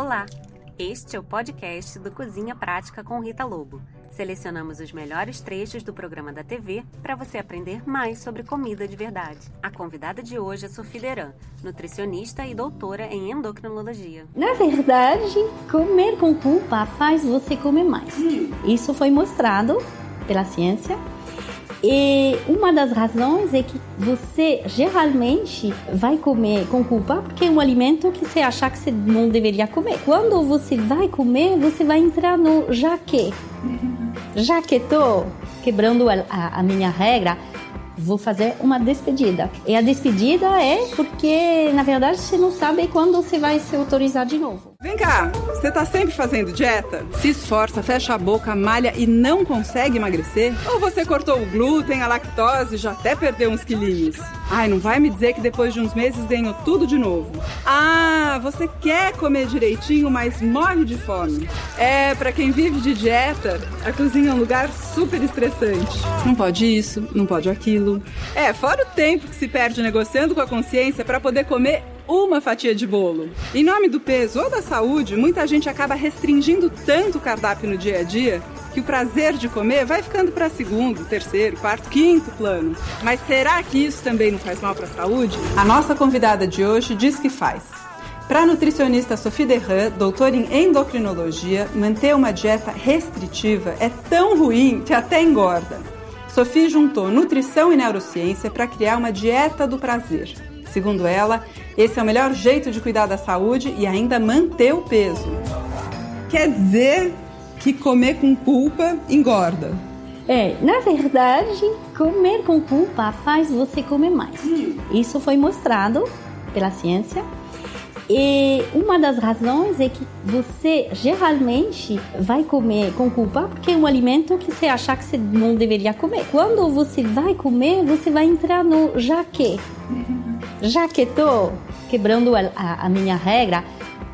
Olá! Este é o podcast do Cozinha Prática com Rita Lobo. Selecionamos os melhores trechos do programa da TV para você aprender mais sobre comida de verdade. A convidada de hoje é Sofia Deran, nutricionista e doutora em endocrinologia. Na verdade, comer com culpa faz você comer mais. Isso foi mostrado pela ciência e uma das razões é que você geralmente vai comer com culpa porque é um alimento que você acha que você não deveria comer. Quando você vai comer, você vai entrar no já que. Já que estou quebrando a, a, a minha regra, vou fazer uma despedida. E a despedida é porque, na verdade, você não sabe quando você vai se autorizar de novo. Vem cá, você tá sempre fazendo dieta? Se esforça, fecha a boca, malha e não consegue emagrecer? Ou você cortou o glúten, a lactose e já até perdeu uns quilinhos? Ai, não vai me dizer que depois de uns meses ganhou tudo de novo. Ah, você quer comer direitinho, mas morre de fome. É, para quem vive de dieta, a cozinha é um lugar super estressante. Não pode isso, não pode aquilo. É, fora o tempo que se perde negociando com a consciência para poder comer uma fatia de bolo. Em nome do peso ou da saúde, muita gente acaba restringindo tanto o cardápio no dia a dia que o prazer de comer vai ficando para segundo, terceiro, quarto, quinto plano. Mas será que isso também não faz mal para a saúde? A nossa convidada de hoje diz que faz. Para a nutricionista Sophie Derran, doutora em endocrinologia, manter uma dieta restritiva é tão ruim que até engorda. Sophie juntou nutrição e neurociência para criar uma dieta do prazer. Segundo ela, esse é o melhor jeito de cuidar da saúde e ainda manter o peso. Quer dizer que comer com culpa engorda. É, na verdade, comer com culpa faz você comer mais. Isso foi mostrado pela ciência. E uma das razões é que você geralmente vai comer com culpa porque é um alimento que você acha que você não deveria comer. Quando você vai comer, você vai entrar no já que já que estou quebrando a, a, a, minha regra,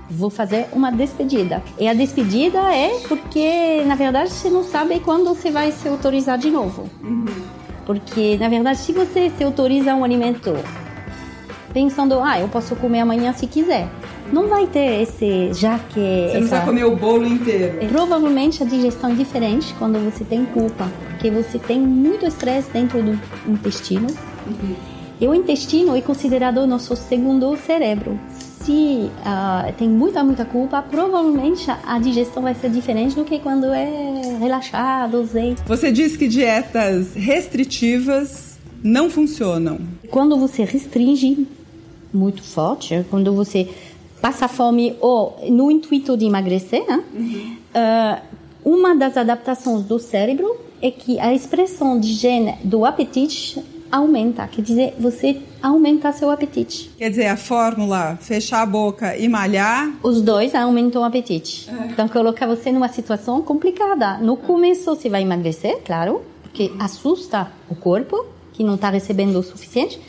vou fazer uma despedida. E a despedida é porque, na verdade, você não sabe quando você vai se autorizar de novo. Uhum. Porque, na verdade, se você se autoriza um alimento pensando, ah, eu posso comer amanhã se quiser, não vai ter esse já que. Você não vai comer o bolo inteiro. Provavelmente a digestão é diferente quando você tem culpa, porque você tem muito estresse dentro do intestino. Uhum e o intestino é considerado o nosso segundo cérebro. Se uh, tem muita, muita culpa, provavelmente a digestão vai ser diferente do que quando é relaxado, zen. Você diz que dietas restritivas não funcionam. Quando você restringe muito forte, quando você passa fome ou no intuito de emagrecer, né? uhum. uh, uma das adaptações do cérebro é que a expressão de gene do apetite aumenta, quer dizer, você aumenta seu apetite. Quer dizer, a fórmula fechar a boca e malhar. Os dois aumentam o apetite. É. Então, coloca você numa situação complicada. No começo, você vai emagrecer, claro, porque assusta o corpo, que não está recebendo o suficiente,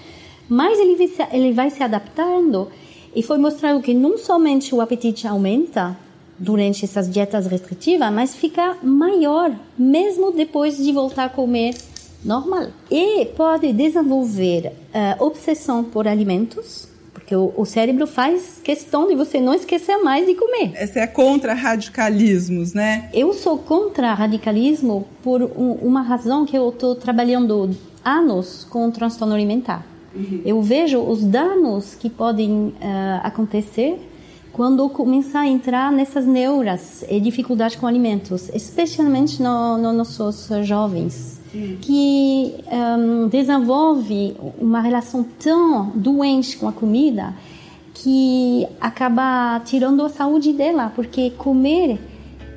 mas ele vai, se, ele vai se adaptando. E foi mostrado que não somente o apetite aumenta durante essas dietas restritivas, mas fica maior, mesmo depois de voltar a comer normal. E pode desenvolver uh, obsessão por alimentos, porque o, o, cérebro faz questão de você não esquecer mais de comer. Essa é contra radicalismos, né? Eu sou contra radicalismo por um, uma razão que eu estou trabalhando anos com o transtorno alimentar. Uhum. Eu vejo os danos que podem uh, acontecer quando começa a entrar nessas neuras e dificuldades com alimentos, especialmente nos no nossos jovens que um, desenvolve uma relação tão doente com a comida que acaba tirando a saúde dela, porque comer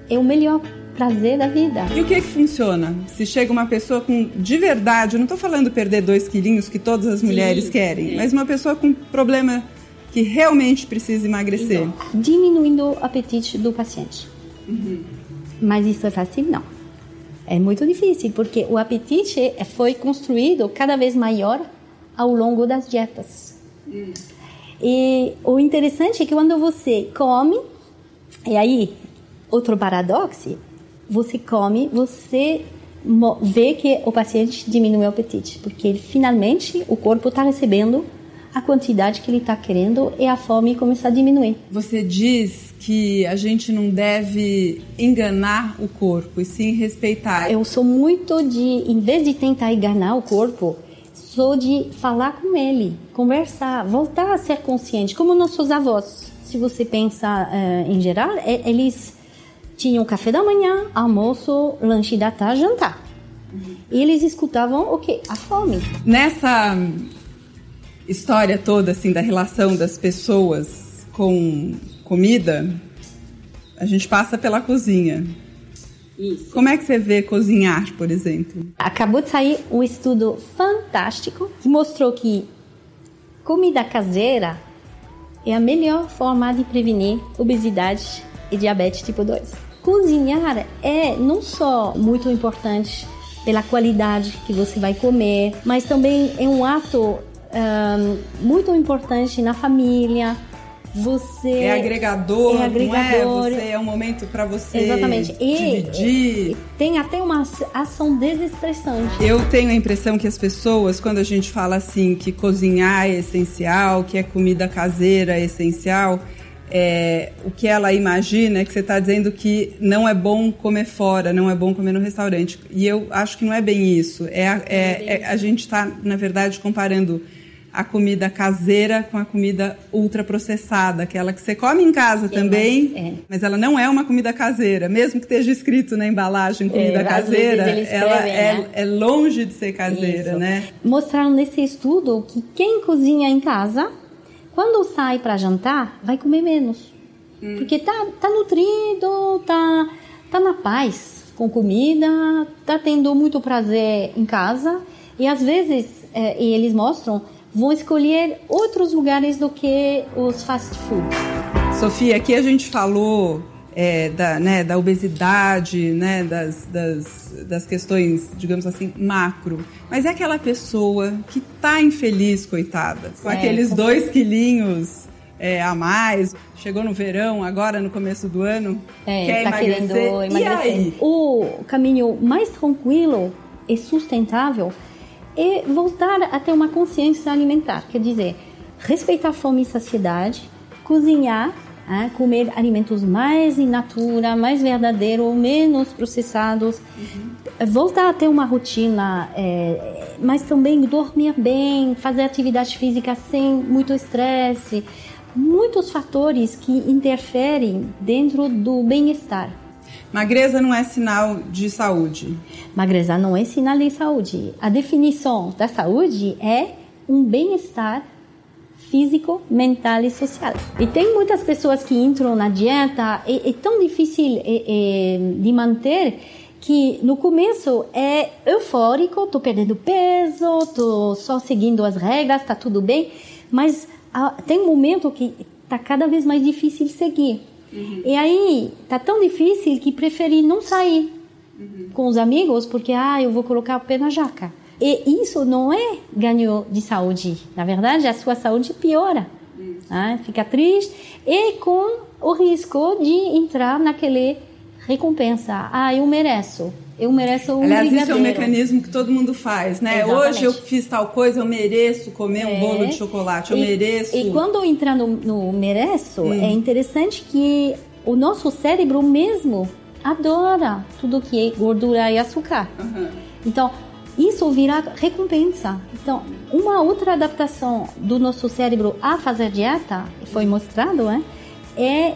é o melhor prazer da vida. E o que é que funciona? Se chega uma pessoa com de verdade, eu não estou falando perder dois quilinhos que todas as mulheres sim, querem, sim. mas uma pessoa com problema que realmente precisa emagrecer. Diminuindo o apetite do paciente. Uhum. Mas isso é fácil? Não. É muito difícil, porque o apetite foi construído cada vez maior ao longo das dietas. Hum. E o interessante é que quando você come, e aí, outro paradoxo, você come, você vê que o paciente diminui o apetite, porque finalmente o corpo está recebendo a quantidade que ele está querendo e a fome começar a diminuir. Você diz que a gente não deve enganar o corpo e sim respeitar. Eu sou muito de, em vez de tentar enganar o corpo, sou de falar com ele, conversar, voltar a ser consciente, como nossos avós. Se você pensa uh, em geral, é, eles tinham café da manhã, almoço, lanche da tarde, jantar. E eles escutavam o quê? A fome. Nessa história toda assim da relação das pessoas com comida, a gente passa pela cozinha. Isso. Como é que você vê cozinhar, por exemplo? Acabou de sair um estudo fantástico que mostrou que comida caseira é a melhor forma de prevenir obesidade e diabetes tipo 2. Cozinhar é não só muito importante pela qualidade que você vai comer, mas também é um ato um, muito importante na família. Você é agregador, é agregador. não é? Você é um momento para você Exatamente. E, dividir. tem até uma ação desestressante. Eu tenho a impressão que as pessoas, quando a gente fala assim que cozinhar é essencial, que é comida caseira é essencial, é, o que ela imagina é que você está dizendo que não é bom comer fora, não é bom comer no restaurante. E eu acho que não é bem isso. É, é, é, é a gente está, na verdade, comparando a comida caseira com a comida ultraprocessada, aquela que você come em casa também, é. mas ela não é uma comida caseira, mesmo que esteja escrito na embalagem é, comida é, caseira, ela é, né? é, longe de ser caseira, Isso. né? Mostraram nesse estudo que quem cozinha em casa, quando sai para jantar, vai comer menos, hum. porque tá, tá nutrido, tá, tá na paz com comida, tá tendo muito prazer em casa e às vezes, é, e eles mostram vão escolher outros lugares do que os fast food. Sofia, aqui a gente falou é, da, né, da obesidade, né, das, das, das questões, digamos assim, macro. Mas é aquela pessoa que tá infeliz, coitada, com é, aqueles com dois quilinhos é, a mais, chegou no verão, agora no começo do ano, é, quer tá emagrecer. emagrecer. E aí? O caminho mais tranquilo e sustentável e voltar a ter uma consciência alimentar, quer dizer, respeitar fome e saciedade, cozinhar, é, comer alimentos mais in natura, mais verdadeiros, menos processados, uhum. voltar a ter uma rotina, é, mas também dormir bem, fazer atividade física sem muito estresse, muitos fatores que interferem dentro do bem-estar. Magreza não é sinal de saúde. Magreza não é sinal de saúde. A definição da saúde é um bem-estar físico, mental e social. E tem muitas pessoas que entram na dieta, é, é tão difícil é, é, de manter que no começo é eufórico, tô perdendo peso, tô só seguindo as regras, tá tudo bem, mas ah, tem um momento que tá cada vez mais difícil seguir. Uhum. E aí tá tão difícil que preferi não sair uhum. com os amigos porque ah, eu vou colocar o pé na jaca. E isso não é ganho de saúde. Na verdade, a sua saúde piora. Né? Fica triste e com o risco de entrar naquele recompensa. Ah, eu mereço eu mereço um Aliás, brigadeiro. isso é um mecanismo que todo mundo faz, né? Exatamente. Hoje eu fiz tal coisa, eu mereço comer é. um bolo de chocolate, eu e, mereço. E quando entrar no, no mereço, hum. é interessante que o nosso cérebro mesmo adora tudo que é gordura e açúcar. Uhum. Então, isso virá recompensa. Então, uma outra adaptação do nosso cérebro a fazer dieta, foi mostrado, né? é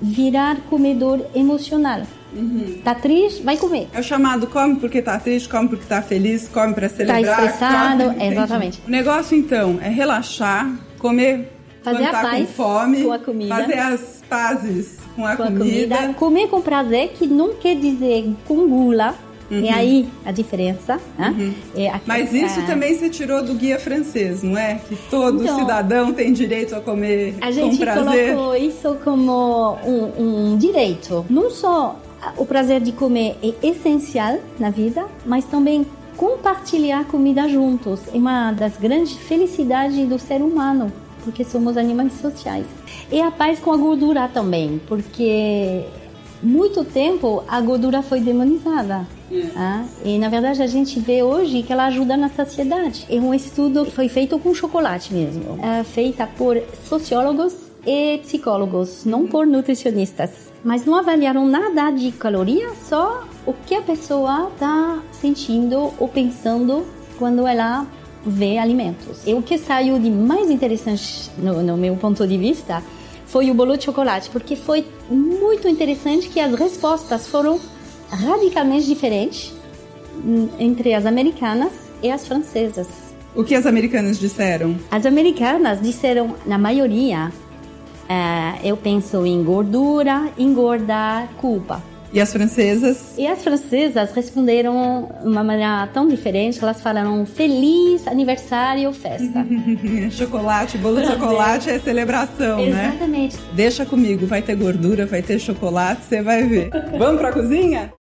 virar comedor emocional. Uhum. Tá triste, vai comer. É o chamado come porque tá triste, come porque tá feliz, come para tá celebrar. Tá estressado, come, exatamente. O negócio então é relaxar, comer fazer a tá paz com fome, com a comida. fazer as pazes com a, com comida. a comida. Comer com prazer, que não quer dizer com gula. Uhum. E aí a diferença. Né? Uhum. É aqui, Mas isso é... também você tirou do guia francês, não é? Que todo então, cidadão tem direito a comer a gente com prazer. colocou isso como um, um direito. Não só o prazer de comer é essencial na vida, mas também compartilhar comida juntos é uma das grandes felicidades do ser humano, porque somos animais sociais. E a paz com a gordura também, porque muito tempo a gordura foi demonizada. Ah, e na verdade a gente vê hoje que ela ajuda na saciedade. É um estudo que foi feito com chocolate mesmo, é feita por sociólogos e psicólogos, não por nutricionistas. Mas não avaliaram nada de caloria, só o que a pessoa está sentindo ou pensando quando ela vê alimentos. E o que saiu de mais interessante no, no meu ponto de vista foi o bolo de chocolate, porque foi muito interessante que as respostas foram radicalmente diferentes entre as americanas e as francesas. O que as americanas disseram? As americanas disseram, na maioria, uh, eu penso em gordura, engordar, culpa. E as francesas? E as francesas responderam de uma maneira tão diferente, elas falaram feliz aniversário, festa. chocolate, bolo de chocolate é celebração, Exatamente. né? Exatamente. Deixa comigo, vai ter gordura, vai ter chocolate, você vai ver. Vamos pra cozinha?